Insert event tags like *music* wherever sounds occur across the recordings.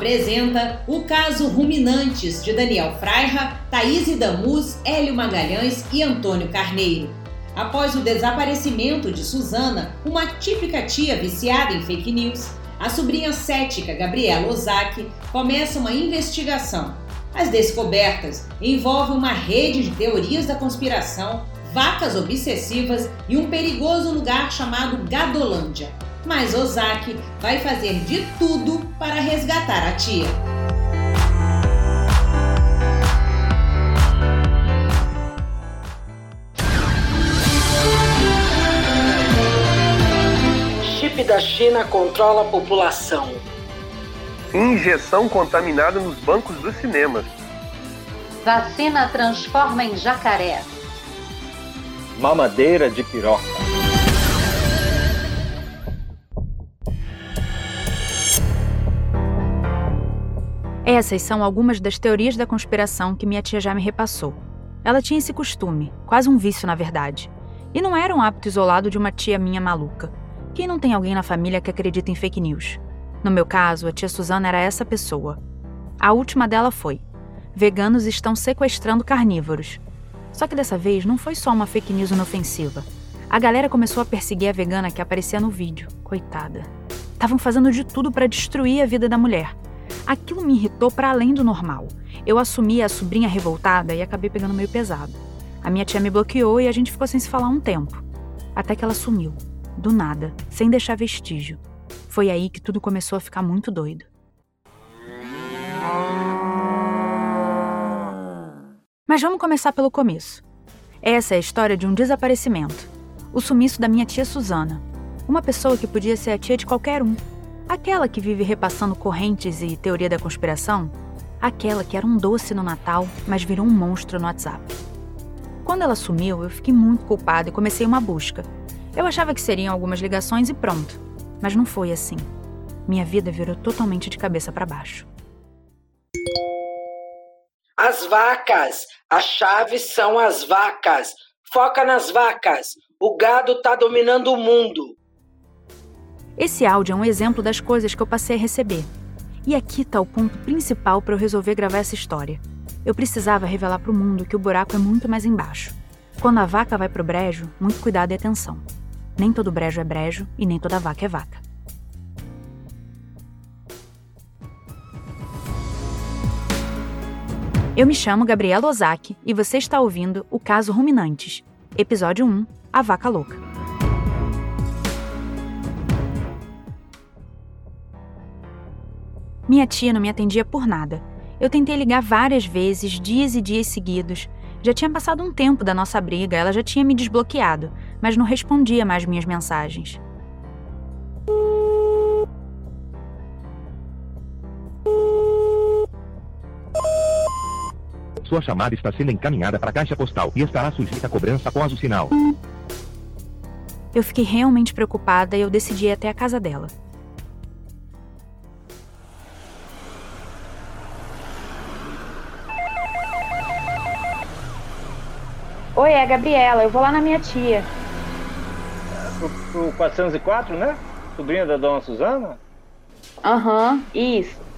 apresenta o caso Ruminantes de Daniel Freira, Thaís Damus, Hélio Magalhães e Antônio Carneiro. Após o desaparecimento de Suzana, uma típica tia viciada em fake news, a sobrinha cética Gabriela Ozaki começa uma investigação. As descobertas envolvem uma rede de teorias da conspiração, vacas obsessivas e um perigoso lugar chamado Gadolândia. Mas Ozaki vai fazer de tudo para resgatar a tia. Chip da China controla a população. Injeção contaminada nos bancos dos cinemas. Vacina transforma em jacaré. Mamadeira de piroca. Essas são algumas das teorias da conspiração que minha tia já me repassou. Ela tinha esse costume, quase um vício na verdade. E não era um hábito isolado de uma tia minha maluca. Quem não tem alguém na família que acredita em fake news? No meu caso, a tia Suzana era essa pessoa. A última dela foi: veganos estão sequestrando carnívoros. Só que dessa vez não foi só uma fake news inofensiva. A galera começou a perseguir a vegana que aparecia no vídeo. Coitada. Estavam fazendo de tudo para destruir a vida da mulher. Aquilo me irritou para além do normal. Eu assumi a sobrinha revoltada e acabei pegando meio pesado. A minha tia me bloqueou e a gente ficou sem se falar um tempo. Até que ela sumiu. Do nada, sem deixar vestígio. Foi aí que tudo começou a ficar muito doido. Mas vamos começar pelo começo. Essa é a história de um desaparecimento. O sumiço da minha tia Susana. Uma pessoa que podia ser a tia de qualquer um. Aquela que vive repassando correntes e teoria da conspiração. Aquela que era um doce no Natal, mas virou um monstro no WhatsApp. Quando ela sumiu, eu fiquei muito culpada e comecei uma busca. Eu achava que seriam algumas ligações e pronto. Mas não foi assim. Minha vida virou totalmente de cabeça para baixo. As vacas! As chaves são as vacas! Foca nas vacas! O gado tá dominando o mundo! Esse áudio é um exemplo das coisas que eu passei a receber. E aqui tá o ponto principal para eu resolver gravar essa história. Eu precisava revelar para o mundo que o buraco é muito mais embaixo. Quando a vaca vai pro brejo, muito cuidado e atenção. Nem todo brejo é brejo e nem toda vaca é vaca. Eu me chamo Gabriela Ozaki e você está ouvindo o caso Ruminantes, episódio 1 A Vaca Louca. Minha tia não me atendia por nada. Eu tentei ligar várias vezes, dias e dias seguidos, já tinha passado um tempo da nossa briga, ela já tinha me desbloqueado, mas não respondia mais minhas mensagens. Sua chamada está sendo encaminhada para a caixa postal e estará sujeita a cobrança após o sinal. Eu fiquei realmente preocupada e eu decidi ir até a casa dela. Oi, é a Gabriela, eu vou lá na minha tia. Pro, pro 404, né? Sobrinha da dona Suzana? Aham, uhum, isso.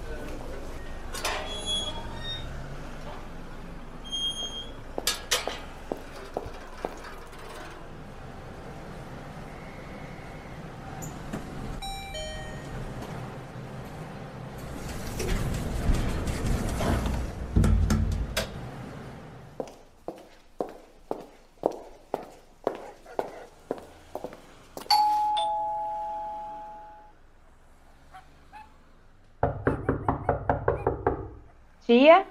Tia?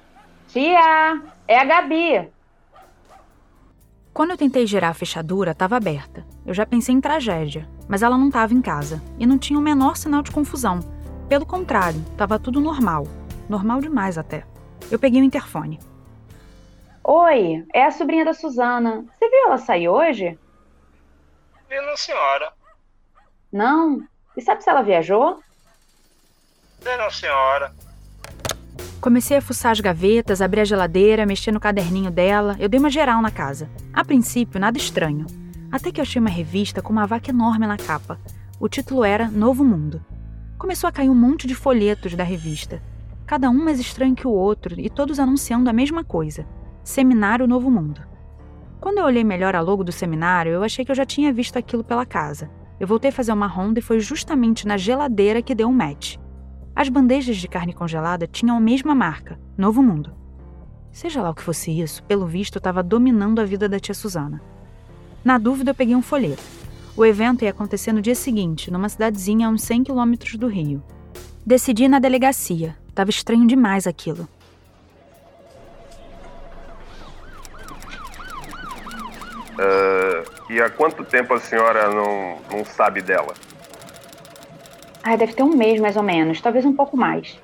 Tia! É a Gabi! Quando eu tentei girar a fechadura, estava aberta. Eu já pensei em tragédia, mas ela não estava em casa e não tinha o menor sinal de confusão. Pelo contrário, estava tudo normal. Normal demais até. Eu peguei o interfone. Oi, é a sobrinha da Suzana. Você viu ela sair hoje? Vi não, senhora. Não? E sabe se ela viajou? Vi não, senhora. Comecei a fuçar as gavetas, abrir a geladeira, mexer no caderninho dela. Eu dei uma geral na casa. A princípio, nada estranho. Até que eu achei uma revista com uma vaca enorme na capa. O título era Novo Mundo. Começou a cair um monte de folhetos da revista. cada um mais estranho que o outro e todos anunciando a mesma coisa: Seminário Novo Mundo. Quando eu olhei melhor a logo do seminário, eu achei que eu já tinha visto aquilo pela casa. Eu voltei a fazer uma ronda e foi justamente na geladeira que deu um match. As bandejas de carne congelada tinham a mesma marca, Novo Mundo. Seja lá o que fosse isso, pelo visto estava dominando a vida da tia Susana. Na dúvida, eu peguei um folheto. O evento ia acontecer no dia seguinte, numa cidadezinha a uns 100 quilômetros do Rio. Decidi ir na delegacia. Tava estranho demais aquilo. Uh, e há quanto tempo a senhora não, não sabe dela? Ai, deve ter um mês mais ou menos, talvez um pouco mais.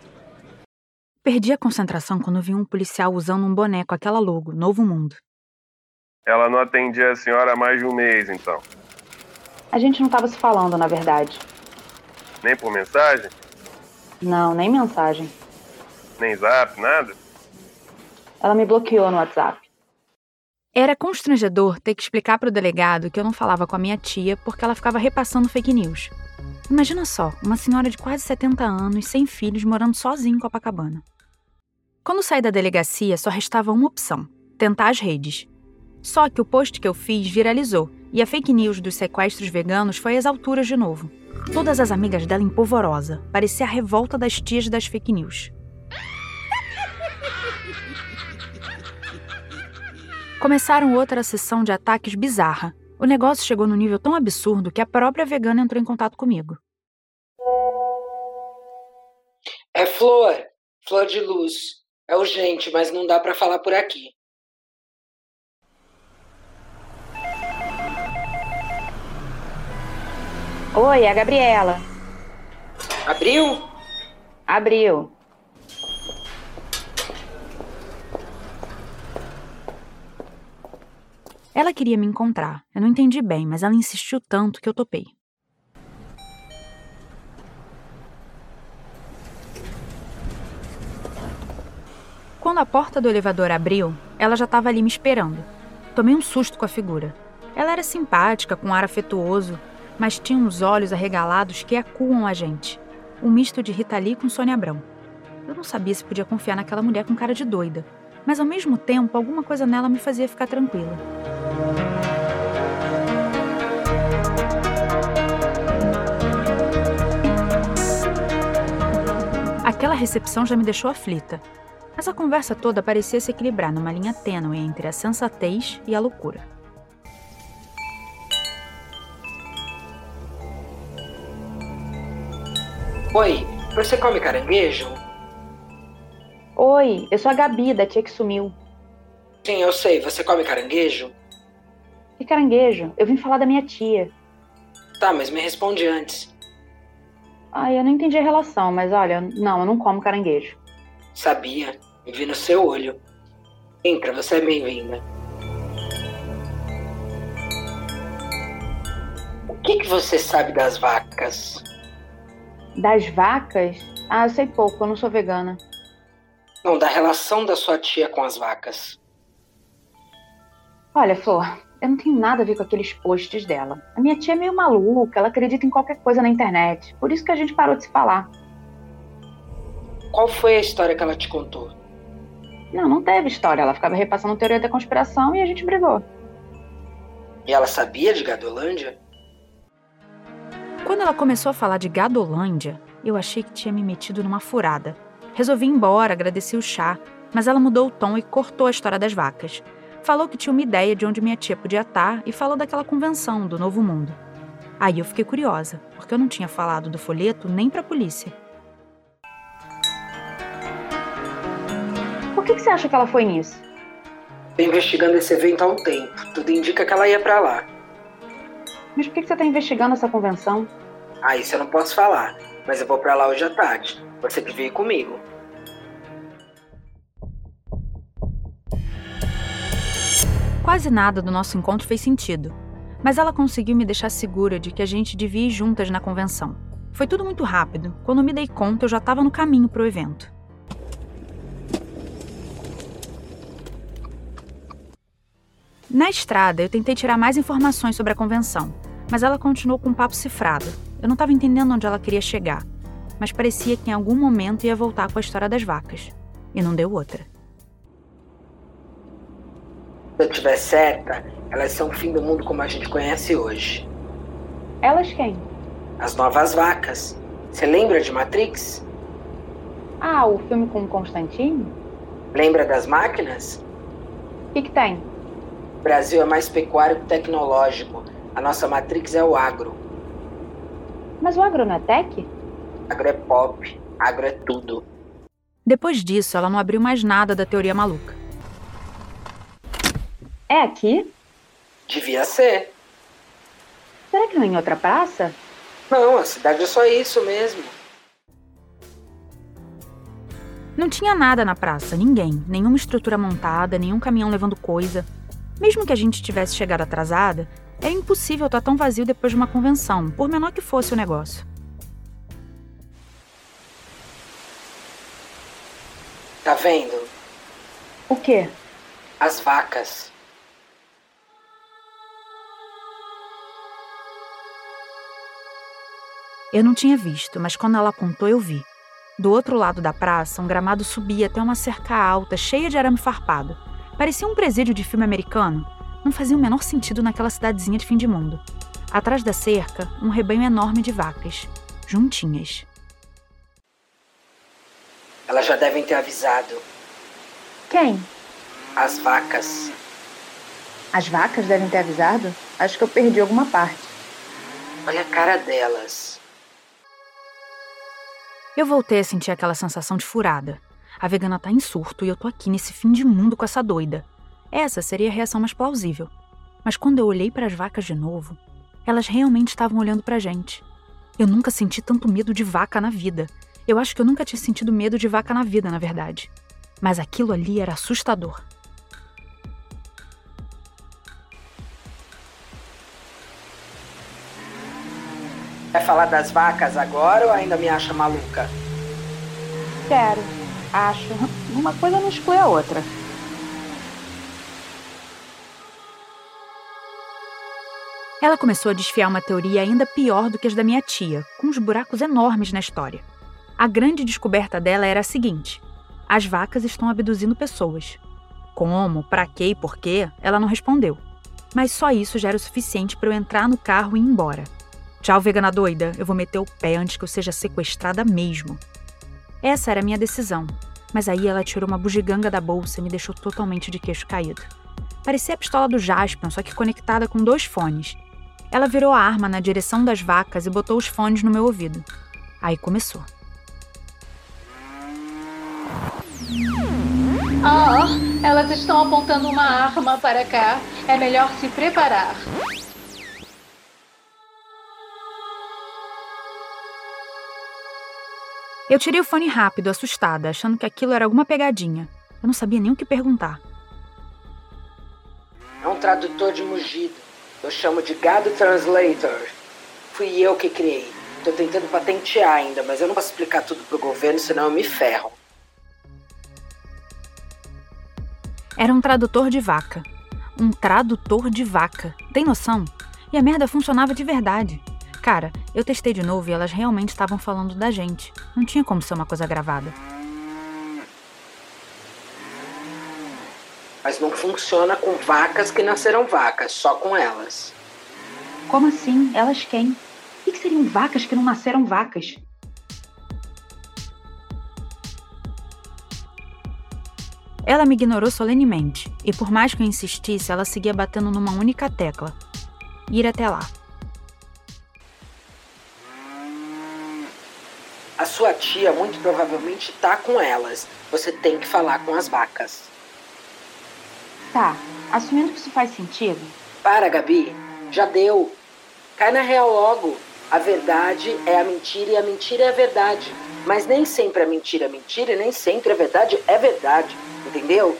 Perdi a concentração quando vi um policial usando um boné com aquela logo, Novo Mundo. Ela não atendia a senhora há mais de um mês, então? A gente não estava se falando, na verdade. Nem por mensagem? Não, nem mensagem. Nem zap, nada? Ela me bloqueou no WhatsApp. Era constrangedor ter que explicar para o delegado que eu não falava com a minha tia porque ela ficava repassando fake news. Imagina só, uma senhora de quase 70 anos, sem filhos, morando sozinha em Copacabana. Quando saí da delegacia, só restava uma opção: tentar as redes. Só que o post que eu fiz viralizou e a fake news dos sequestros veganos foi às alturas de novo. Todas as amigas dela em polvorosa, parecia a revolta das tias das fake news. Começaram outra sessão de ataques bizarra. O negócio chegou no nível tão absurdo que a própria vegana entrou em contato comigo. É flor, flor de luz. É urgente, mas não dá para falar por aqui. Oi, é a Gabriela. Abriu? Abriu. Ela queria me encontrar. Eu não entendi bem, mas ela insistiu tanto que eu topei. Quando a porta do elevador abriu, ela já estava ali me esperando. Tomei um susto com a figura. Ela era simpática, com um ar afetuoso, mas tinha uns olhos arregalados que acuam a gente. Um misto de Rita Lee com Sônia Abrão. Eu não sabia se podia confiar naquela mulher com cara de doida, mas ao mesmo tempo alguma coisa nela me fazia ficar tranquila. Aquela recepção já me deixou aflita, mas a conversa toda parecia se equilibrar numa linha tênue entre a sensatez e a loucura. Oi, você come caranguejo? Oi, eu sou a Gabi, da tia que sumiu. Sim, eu sei. Você come caranguejo? Que caranguejo? Eu vim falar da minha tia. Tá, mas me responde antes. Ai, eu não entendi a relação, mas olha, não, eu não como caranguejo. Sabia. Vi no seu olho. Entra, você é bem-vinda. O que, que você sabe das vacas? Das vacas? Ah, eu sei pouco, eu não sou vegana. Não, da relação da sua tia com as vacas. Olha, Flor, eu não tenho nada a ver com aqueles posts dela. A minha tia é meio maluca, ela acredita em qualquer coisa na internet. Por isso que a gente parou de se falar. Qual foi a história que ela te contou? Não, não teve história. Ela ficava repassando teoria da conspiração e a gente brigou. E ela sabia de Gadolândia? Quando ela começou a falar de Gadolândia, eu achei que tinha me metido numa furada. Resolvi ir embora, agradeci o chá, mas ela mudou o tom e cortou a história das vacas. Falou que tinha uma ideia de onde minha tia podia estar e falou daquela convenção do Novo Mundo. Aí eu fiquei curiosa, porque eu não tinha falado do folheto nem para a polícia. Por que, que você acha que ela foi nisso? Tô investigando esse evento há um tempo. Tudo indica que ela ia para lá. Mas por que, que você está investigando essa convenção? Ah, isso eu não posso falar. Mas eu vou para lá hoje à tarde. Você que veio comigo. Quase nada do nosso encontro fez sentido, mas ela conseguiu me deixar segura de que a gente devia ir juntas na convenção. Foi tudo muito rápido. Quando me dei conta, eu já estava no caminho para o evento. Na estrada, eu tentei tirar mais informações sobre a convenção, mas ela continuou com um papo cifrado. Eu não estava entendendo onde ela queria chegar. mas parecia que em algum momento ia voltar com a história das vacas. E não deu outra. Se eu tiver certa, elas são o fim do mundo como a gente conhece hoje. Elas quem? As novas vacas. Você lembra de Matrix? Ah, o filme com o Constantine? Lembra das máquinas? O que, que tem? O Brasil é mais pecuário que tecnológico. A nossa Matrix é o agro. Mas o agro não é tech? Agro é pop. Agro é tudo. Depois disso, ela não abriu mais nada da teoria maluca. É aqui? Devia ser. Será que não é em outra praça? Não, a cidade é só isso mesmo. Não tinha nada na praça, ninguém, nenhuma estrutura montada, nenhum caminhão levando coisa. Mesmo que a gente tivesse chegado atrasada, era impossível estar tão vazio depois de uma convenção, por menor que fosse o negócio. Tá vendo? O quê? As vacas. Eu não tinha visto, mas quando ela apontou, eu vi. Do outro lado da praça, um gramado subia até uma cerca alta, cheia de arame farpado. Parecia um presídio de filme americano. Não fazia o menor sentido naquela cidadezinha de fim de mundo. Atrás da cerca, um rebanho enorme de vacas, juntinhas. Elas já devem ter avisado. Quem? As vacas. As vacas devem ter avisado? Acho que eu perdi alguma parte. Olha a cara delas. Eu voltei a sentir aquela sensação de furada. A vegana tá em surto e eu tô aqui nesse fim de mundo com essa doida. Essa seria a reação mais plausível. Mas quando eu olhei para as vacas de novo, elas realmente estavam olhando pra gente. Eu nunca senti tanto medo de vaca na vida. Eu acho que eu nunca tinha sentido medo de vaca na vida, na verdade. Mas aquilo ali era assustador. Vai falar das vacas agora ou ainda me acha maluca? Quero. Acho. Uma coisa não exclui a outra. Ela começou a desfiar uma teoria ainda pior do que as da minha tia, com uns buracos enormes na história. A grande descoberta dela era a seguinte: as vacas estão abduzindo pessoas. Como, para quê e por quê, ela não respondeu. Mas só isso já era o suficiente para eu entrar no carro e ir embora. Tchau, vegana doida, eu vou meter o pé antes que eu seja sequestrada mesmo. Essa era a minha decisão, mas aí ela tirou uma bugiganga da bolsa e me deixou totalmente de queixo caído. Parecia a pistola do Jaspion, só que conectada com dois fones. Ela virou a arma na direção das vacas e botou os fones no meu ouvido. Aí começou. Oh, elas estão apontando uma arma para cá. É melhor se preparar. Eu tirei o fone rápido, assustada, achando que aquilo era alguma pegadinha. Eu não sabia nem o que perguntar. É um tradutor de mugido. Eu chamo de gado translator. Fui eu que criei. Tô tentando patentear ainda, mas eu não posso explicar tudo pro governo, senão eu me ferro. Era um tradutor de vaca. Um tradutor de vaca. Tem noção? E a merda funcionava de verdade. Cara, eu testei de novo e elas realmente estavam falando da gente. Não tinha como ser uma coisa gravada. Mas não funciona com vacas que nasceram vacas, só com elas. Como assim? Elas quem? O que seriam vacas que não nasceram vacas? Ela me ignorou solenemente, e por mais que eu insistisse, ela seguia batendo numa única tecla: ir até lá. Sua tia muito provavelmente tá com elas. Você tem que falar com as vacas. Tá, assumindo que isso faz sentido. Para, Gabi. Já deu. Cai na real logo. A verdade é a mentira e a mentira é a verdade. Mas nem sempre a mentira é mentira e nem sempre a verdade é verdade. Entendeu?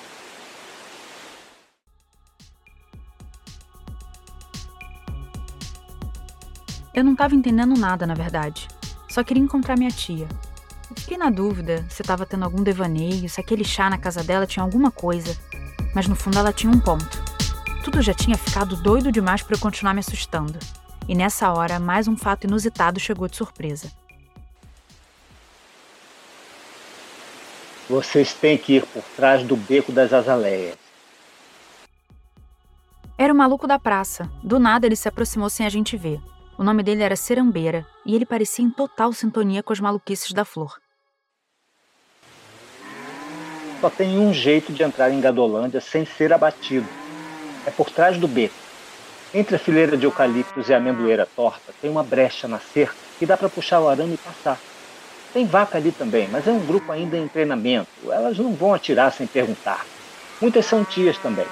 Eu não estava entendendo nada, na verdade. Só queria encontrar minha tia. Eu fiquei na dúvida se estava tendo algum devaneio, se aquele chá na casa dela tinha alguma coisa. Mas no fundo ela tinha um ponto. Tudo já tinha ficado doido demais para eu continuar me assustando. E nessa hora, mais um fato inusitado chegou de surpresa. Vocês têm que ir por trás do beco das azaleias. Era o maluco da praça. Do nada ele se aproximou sem a gente ver. O nome dele era Serambeira e ele parecia em total sintonia com as maluquices da flor. Só tem um jeito de entrar em Gadolândia sem ser abatido. É por trás do beco. Entre a fileira de eucaliptos e a amendoeira torta, tem uma brecha na cerca que dá para puxar o arame e passar. Tem vaca ali também, mas é um grupo ainda em treinamento. Elas não vão atirar sem perguntar. Muitas são tias também.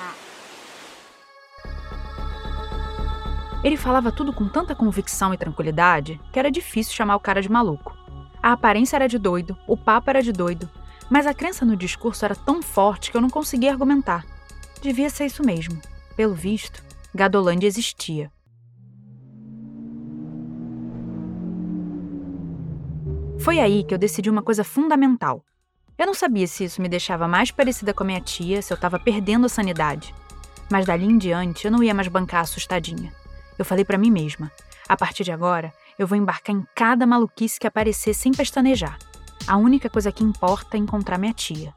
Ele falava tudo com tanta convicção e tranquilidade que era difícil chamar o cara de maluco. A aparência era de doido, o papo era de doido, mas a crença no discurso era tão forte que eu não conseguia argumentar. Devia ser isso mesmo. Pelo visto, Gadolândia existia. Foi aí que eu decidi uma coisa fundamental. Eu não sabia se isso me deixava mais parecida com a minha tia, se eu estava perdendo a sanidade. Mas dali em diante eu não ia mais bancar assustadinha. Eu falei para mim mesma: a partir de agora, eu vou embarcar em cada maluquice que aparecer sem pestanejar. A única coisa que importa é encontrar minha tia.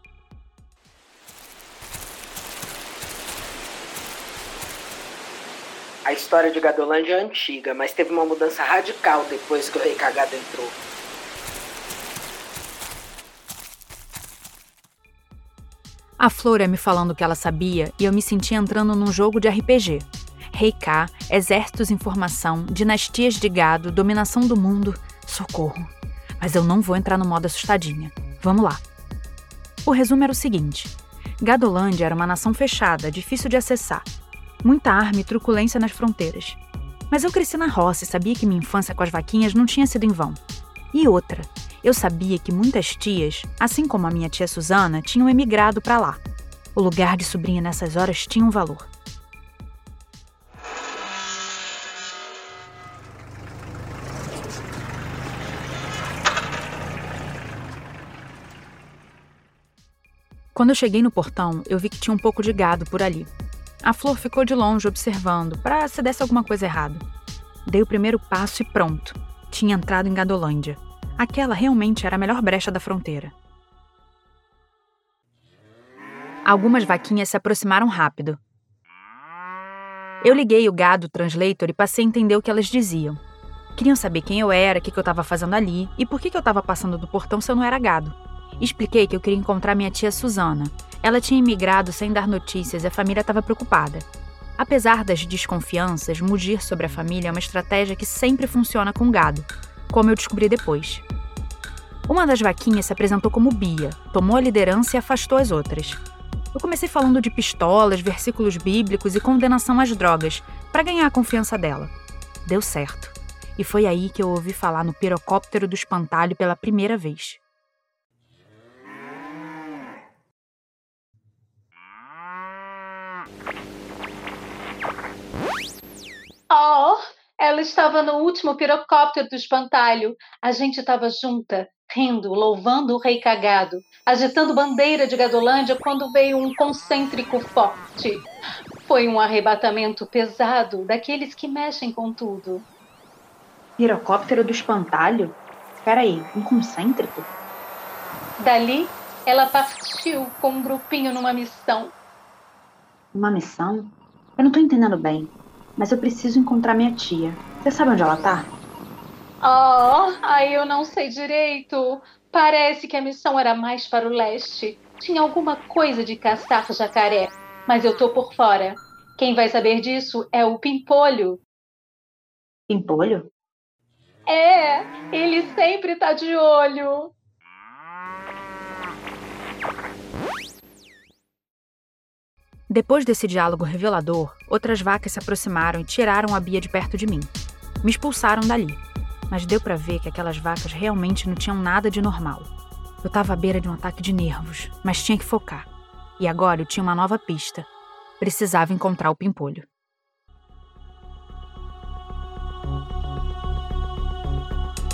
A história de Gadolândia é antiga, mas teve uma mudança radical depois que o Rei Cagado entrou. A Flora me falando o que ela sabia e eu me sentia entrando num jogo de RPG. Rei K, exércitos em formação, dinastias de gado, dominação do mundo. Socorro. Mas eu não vou entrar no modo assustadinha. Vamos lá. O resumo era o seguinte: Gadolândia era uma nação fechada, difícil de acessar. Muita arma e truculência nas fronteiras. Mas eu cresci na roça e sabia que minha infância com as vaquinhas não tinha sido em vão. E outra, eu sabia que muitas tias, assim como a minha tia Susana, tinham emigrado para lá. O lugar de sobrinha nessas horas tinha um valor. Quando eu cheguei no portão, eu vi que tinha um pouco de gado por ali. A flor ficou de longe observando, para se desse alguma coisa errada. Dei o primeiro passo e pronto. Tinha entrado em Gadolândia. Aquela realmente era a melhor brecha da fronteira. Algumas vaquinhas se aproximaram rápido. Eu liguei o gado translator e passei a entender o que elas diziam. Queriam saber quem eu era, o que eu estava fazendo ali e por que eu estava passando do portão se eu não era gado. Expliquei que eu queria encontrar minha tia Susana. Ela tinha imigrado sem dar notícias e a família estava preocupada. Apesar das desconfianças, mugir sobre a família é uma estratégia que sempre funciona com gado, como eu descobri depois. Uma das vaquinhas se apresentou como Bia, tomou a liderança e afastou as outras. Eu comecei falando de pistolas, versículos bíblicos e condenação às drogas, para ganhar a confiança dela. Deu certo. E foi aí que eu ouvi falar no pirocóptero do espantalho pela primeira vez. Oh, ela estava no último pirocóptero do espantalho. A gente estava junta, rindo, louvando o rei cagado, agitando bandeira de Gadolândia quando veio um concêntrico forte. Foi um arrebatamento pesado daqueles que mexem com tudo. Pirocóptero do espantalho? Peraí, um concêntrico? Dali, ela partiu com um grupinho numa missão. Uma missão? Eu não tô entendendo bem mas eu preciso encontrar minha tia. Você sabe onde ela tá? Oh, aí eu não sei direito. Parece que a missão era mais para o leste. Tinha alguma coisa de caçar jacaré, mas eu tô por fora. Quem vai saber disso é o Pimpolho. Pimpolho? É, ele sempre tá de olho. Depois desse diálogo revelador, outras vacas se aproximaram e tiraram a Bia de perto de mim. Me expulsaram dali, mas deu para ver que aquelas vacas realmente não tinham nada de normal. Eu estava à beira de um ataque de nervos, mas tinha que focar. E agora eu tinha uma nova pista. Precisava encontrar o pimpolho.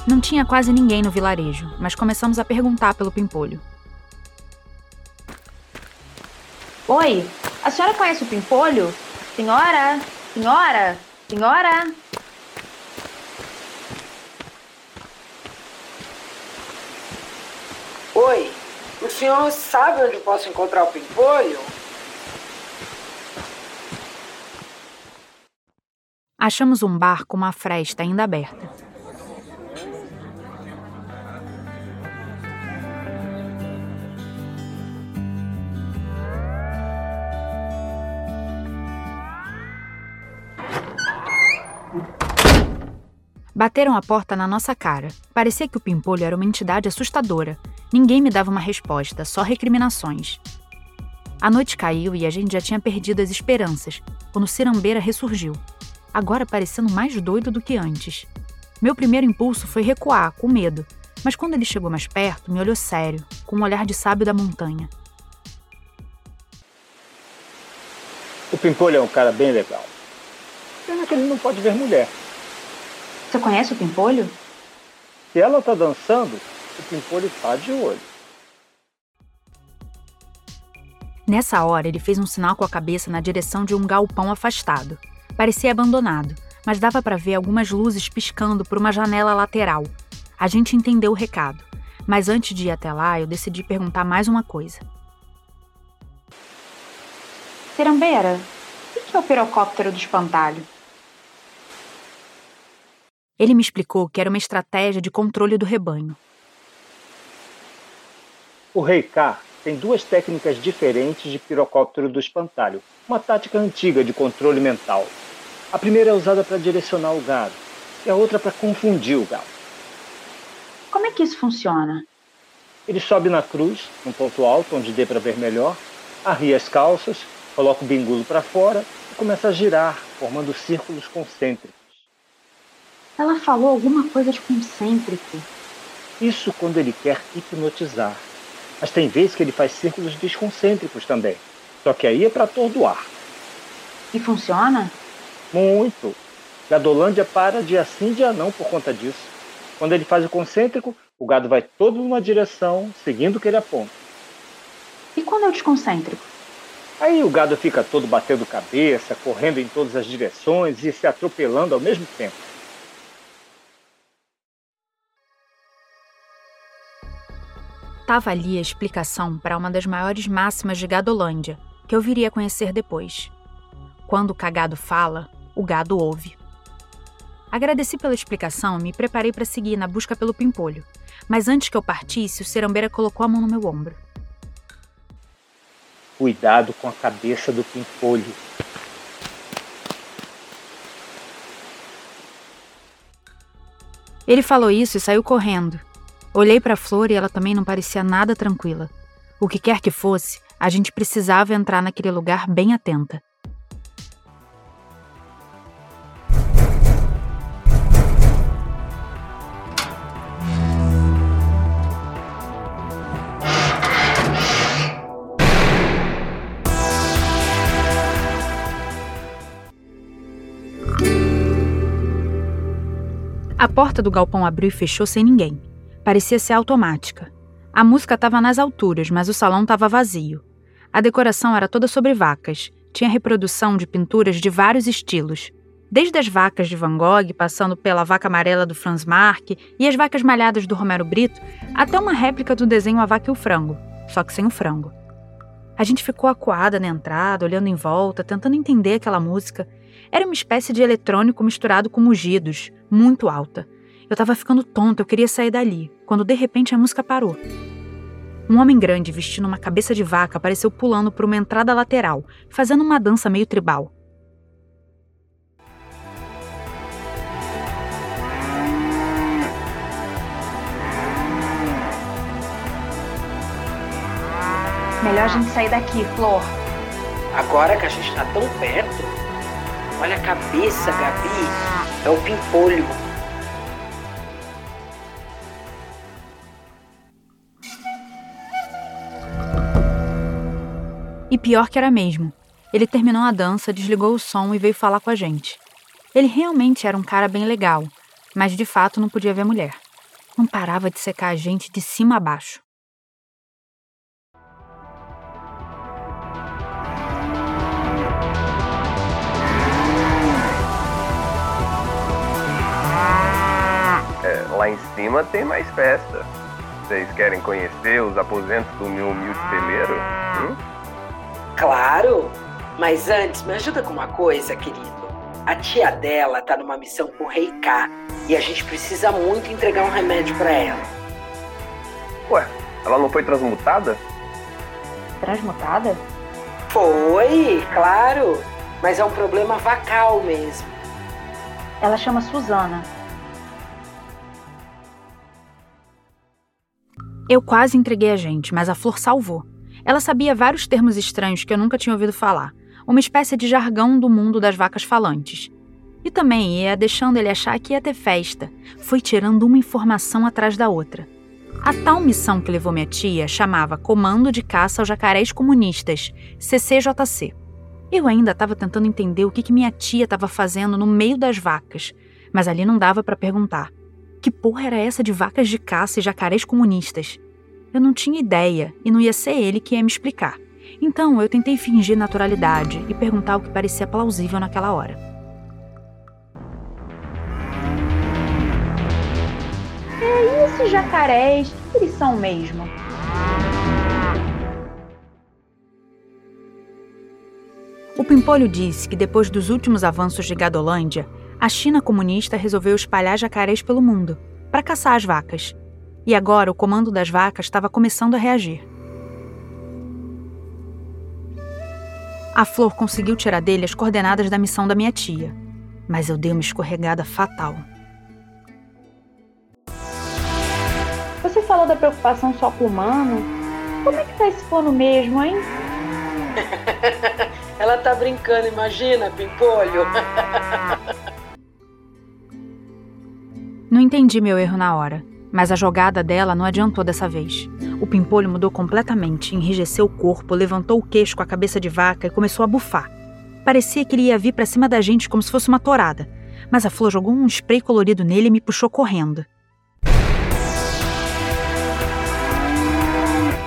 Não tinha quase ninguém no vilarejo, mas começamos a perguntar pelo pimpolho. Oi, a senhora conhece o Pimpolho? Senhora? Senhora? Senhora? Oi, o senhor sabe onde posso encontrar o pimpolho? Achamos um bar com uma fresta ainda aberta. Bateram a porta na nossa cara. Parecia que o Pimpolho era uma entidade assustadora. Ninguém me dava uma resposta, só recriminações. A noite caiu e a gente já tinha perdido as esperanças, quando Cirambeira ressurgiu, agora parecendo mais doido do que antes. Meu primeiro impulso foi recuar, com medo, mas quando ele chegou mais perto, me olhou sério, com um olhar de sábio da montanha. O Pimpolho é um cara bem legal. Pena que ele não pode ver mulher. Você conhece o Pimpolho? Se ela tá dançando, o Pimpolho tá de olho. Nessa hora, ele fez um sinal com a cabeça na direção de um galpão afastado. Parecia abandonado, mas dava para ver algumas luzes piscando por uma janela lateral. A gente entendeu o recado, mas antes de ir até lá, eu decidi perguntar mais uma coisa. Cirambeira, o que é o pirocóptero do espantalho? Ele me explicou que era uma estratégia de controle do rebanho. O Rei K tem duas técnicas diferentes de pirocóptero do espantalho, uma tática antiga de controle mental. A primeira é usada para direcionar o gado e a outra para confundir o gado. Como é que isso funciona? Ele sobe na cruz, num ponto alto onde dê para ver melhor, arria as calças, coloca o bingulo para fora e começa a girar, formando círculos concêntricos. Ela falou alguma coisa de concêntrico. Isso quando ele quer hipnotizar. Mas tem vezes que ele faz círculos desconcêntricos também. Só que aí é para atordoar. E funciona? Muito. Gadolândia para dia sim, dia não por conta disso. Quando ele faz o concêntrico, o gado vai todo numa direção, seguindo o que ele aponta. E quando é o desconcêntrico? Aí o gado fica todo batendo cabeça, correndo em todas as direções e se atropelando ao mesmo tempo. Tava ali a explicação para uma das maiores máximas de Gadolândia, que eu viria a conhecer depois. Quando o cagado fala, o gado ouve. Agradeci pela explicação e me preparei para seguir na busca pelo pimpolho. Mas antes que eu partisse, o cerambeira colocou a mão no meu ombro. Cuidado com a cabeça do pimpolho. Ele falou isso e saiu correndo, Olhei para a flor e ela também não parecia nada tranquila. O que quer que fosse, a gente precisava entrar naquele lugar bem atenta. A porta do galpão abriu e fechou sem ninguém parecia ser automática. A música estava nas alturas, mas o salão estava vazio. A decoração era toda sobre vacas. Tinha reprodução de pinturas de vários estilos, desde as vacas de Van Gogh, passando pela vaca amarela do Franz Marc e as vacas malhadas do Romero Brito, até uma réplica do desenho A Vaca e o Frango, só que sem o frango. A gente ficou acuada na entrada, olhando em volta, tentando entender aquela música. Era uma espécie de eletrônico misturado com mugidos, muito alta. Eu tava ficando tonta, eu queria sair dali, quando de repente a música parou. Um homem grande vestindo uma cabeça de vaca apareceu pulando por uma entrada lateral, fazendo uma dança meio tribal. Melhor a gente sair daqui, Flor. Agora que a gente tá tão perto. Olha a cabeça, Gabi. É o pimpolho. E pior que era mesmo. Ele terminou a dança, desligou o som e veio falar com a gente. Ele realmente era um cara bem legal, mas de fato não podia ver mulher. Não parava de secar a gente de cima a baixo. É, lá em cima tem mais festa. Vocês querem conhecer os aposentos do meu humilde celeiro? Hum? Claro! Mas antes, me ajuda com uma coisa, querido. A tia dela tá numa missão com o Rei K e a gente precisa muito entregar um remédio para ela. Ué, ela não foi transmutada? Transmutada? Foi, claro. Mas é um problema vacal mesmo. Ela chama Suzana. Eu quase entreguei a gente, mas a Flor salvou. Ela sabia vários termos estranhos que eu nunca tinha ouvido falar, uma espécie de jargão do mundo das vacas falantes. E também ia deixando ele achar que ia ter festa. Foi tirando uma informação atrás da outra. A tal missão que levou minha tia chamava Comando de Caça aos Jacarés Comunistas, CCJC. Eu ainda estava tentando entender o que, que minha tia estava fazendo no meio das vacas, mas ali não dava para perguntar. Que porra era essa de vacas de caça e jacarés comunistas? Eu não tinha ideia e não ia ser ele que ia me explicar. Então eu tentei fingir naturalidade e perguntar o que parecia plausível naquela hora. É, e esses jacarés? O que eles são mesmo? O Pimpolho disse que depois dos últimos avanços de Gadolândia, a China comunista resolveu espalhar jacarés pelo mundo para caçar as vacas. E agora o comando das vacas estava começando a reagir. A Flor conseguiu tirar dele as coordenadas da missão da minha tia, mas eu dei uma escorregada fatal. Você falou da preocupação só com o humano? Como é que tá esse plano mesmo, hein? *laughs* Ela tá brincando, imagina, Pimpolho. Não entendi meu erro na hora, mas a jogada dela não adiantou dessa vez. O pimpolho mudou completamente, enrijeceu o corpo, levantou o queixo com a cabeça de vaca e começou a bufar. Parecia que ele ia vir para cima da gente como se fosse uma torada, mas a flor jogou um spray colorido nele e me puxou correndo.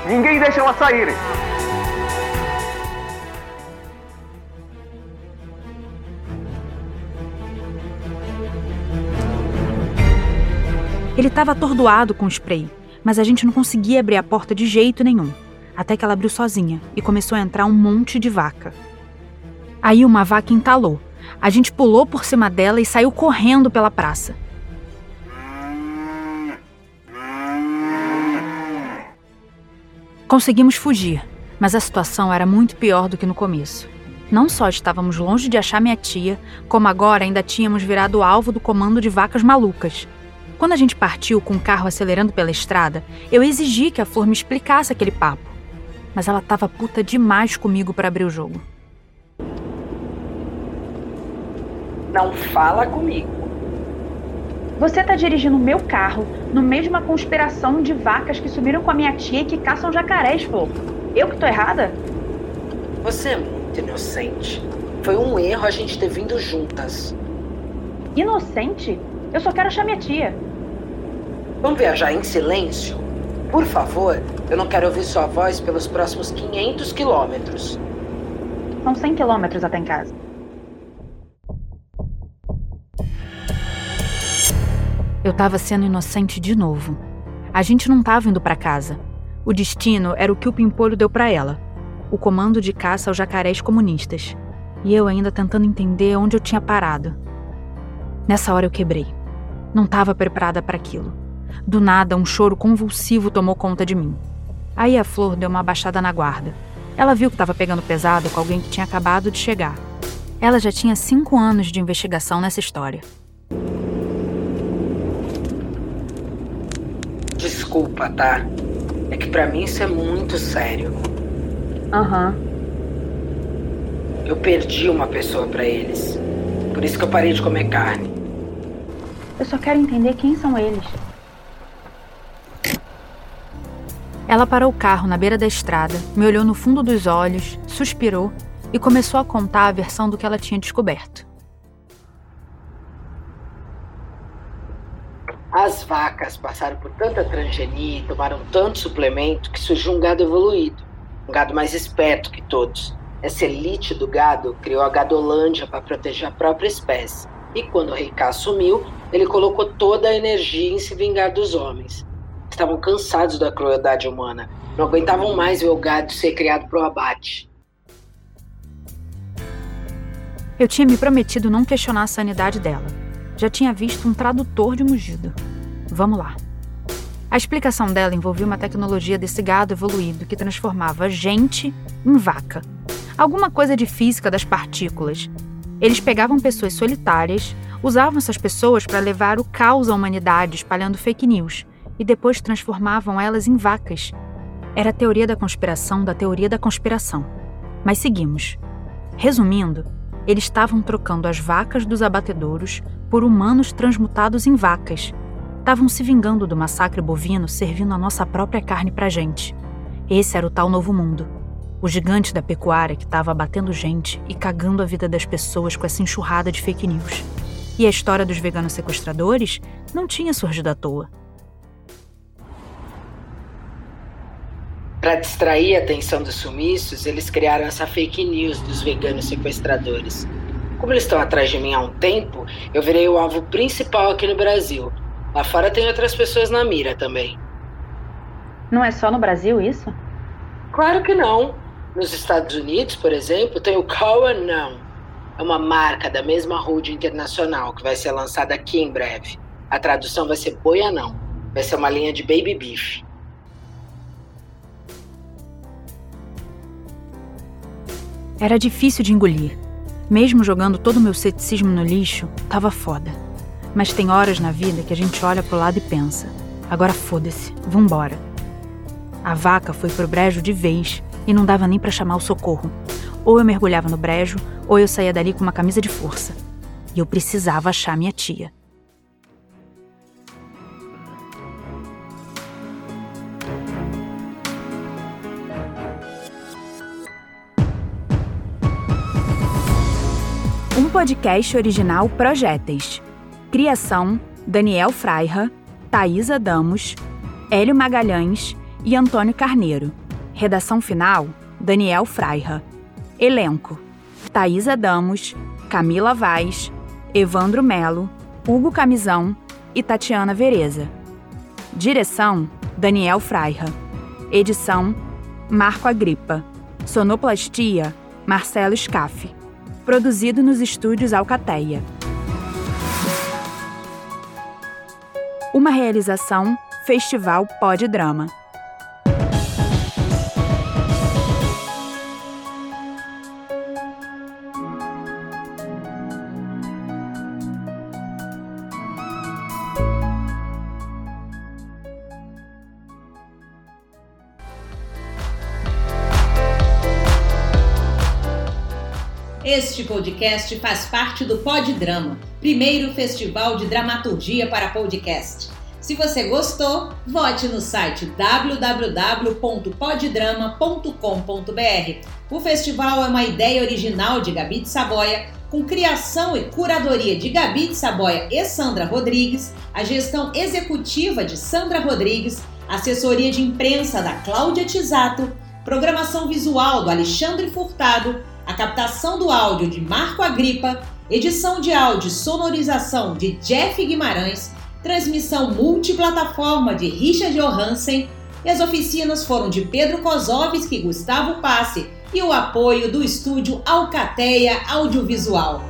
Ninguém deixa ela sair! Ele estava atordoado com o spray, mas a gente não conseguia abrir a porta de jeito nenhum. Até que ela abriu sozinha e começou a entrar um monte de vaca. Aí uma vaca entalou. A gente pulou por cima dela e saiu correndo pela praça. Conseguimos fugir, mas a situação era muito pior do que no começo. Não só estávamos longe de achar minha tia, como agora ainda tínhamos virado alvo do comando de vacas malucas. Quando a gente partiu com o carro acelerando pela estrada, eu exigi que a Flor me explicasse aquele papo. Mas ela estava puta demais comigo para abrir o jogo. Não fala comigo. Você tá dirigindo o meu carro no meio de uma conspiração de vacas que subiram com a minha tia e que caçam jacarés, Flor. Eu que tô errada? Você é muito inocente. Foi um erro a gente ter vindo juntas. Inocente? Eu só quero achar minha tia. Vamos viajar em silêncio? Por favor, eu não quero ouvir sua voz pelos próximos 500 quilômetros. São 100 quilômetros até em casa. Eu estava sendo inocente de novo. A gente não estava indo para casa. O destino era o que o Pimpolho deu para ela: o comando de caça aos jacarés comunistas. E eu ainda tentando entender onde eu tinha parado. Nessa hora eu quebrei. Não estava preparada para aquilo. Do nada, um choro convulsivo tomou conta de mim. Aí a Flor deu uma baixada na guarda. Ela viu que estava pegando pesado com alguém que tinha acabado de chegar. Ela já tinha cinco anos de investigação nessa história. Desculpa, tá? É que para mim isso é muito sério. Aham. Uhum. Eu perdi uma pessoa para eles. Por isso que eu parei de comer carne. Eu só quero entender quem são eles. Ela parou o carro na beira da estrada, me olhou no fundo dos olhos, suspirou e começou a contar a versão do que ela tinha descoberto. As vacas passaram por tanta transgenia e tomaram tanto suplemento que surgiu um gado evoluído, um gado mais esperto que todos. Essa elite do gado criou a Gadolândia para proteger a própria espécie. E quando o rei K assumiu, ele colocou toda a energia em se vingar dos homens. Estavam cansados da crueldade humana. Não aguentavam mais ver o gado ser criado para o abate. Eu tinha me prometido não questionar a sanidade dela. Já tinha visto um tradutor de mugido. Vamos lá. A explicação dela envolvia uma tecnologia desse gado evoluído que transformava gente em vaca. Alguma coisa de física das partículas. Eles pegavam pessoas solitárias, usavam essas pessoas para levar o caos à humanidade espalhando fake news e depois transformavam elas em vacas. Era a teoria da conspiração da teoria da conspiração. Mas seguimos. Resumindo, eles estavam trocando as vacas dos abatedouros por humanos transmutados em vacas estavam se vingando do massacre bovino servindo a nossa própria carne pra gente. Esse era o tal novo mundo. O gigante da pecuária que estava abatendo gente e cagando a vida das pessoas com essa enxurrada de fake news. E a história dos veganos sequestradores não tinha surgido à toa. Para distrair a atenção dos sumiços, eles criaram essa fake news dos veganos sequestradores. Como eles estão atrás de mim há um tempo, eu virei o alvo principal aqui no Brasil Lá fora tem outras pessoas na mira também. Não é só no Brasil isso? Claro que não. Nos Estados Unidos, por exemplo, tem o Cowan Não. É uma marca da mesma Road Internacional que vai ser lançada aqui em breve. A tradução vai ser Boia Não. Vai ser uma linha de baby beef. Era difícil de engolir. Mesmo jogando todo o meu ceticismo no lixo, tava foda. Mas tem horas na vida que a gente olha pro lado e pensa: agora foda-se, vambora. A vaca foi pro brejo de vez e não dava nem para chamar o socorro. Ou eu mergulhava no brejo, ou eu saía dali com uma camisa de força. E eu precisava achar minha tia. Podcast original Projéteis. Criação: Daniel Freira, Thaisa Damos, Hélio Magalhães e Antônio Carneiro. Redação final: Daniel Freira. Elenco: Thaisa Damos, Camila Vaz, Evandro Melo, Hugo Camisão e Tatiana Vereza. Direção: Daniel Freira. Edição: Marco Agripa. Sonoplastia: Marcelo Scaff. Produzido nos estúdios Alcateia. Uma realização Festival Pod Drama. Podcast faz parte do Pod Drama, primeiro festival de dramaturgia para podcast. Se você gostou, vote no site www.poddrama.com.br. O festival é uma ideia original de Gabi de Saboia, com criação e curadoria de Gabi de Saboia e Sandra Rodrigues, a gestão executiva de Sandra Rodrigues, assessoria de imprensa da Cláudia Tisato, programação visual do Alexandre Furtado a captação do áudio de Marco Agripa, edição de áudio e sonorização de Jeff Guimarães, transmissão multiplataforma de Richard Johansen e as oficinas foram de Pedro Kozovski e Gustavo Passe e o apoio do estúdio Alcateia Audiovisual.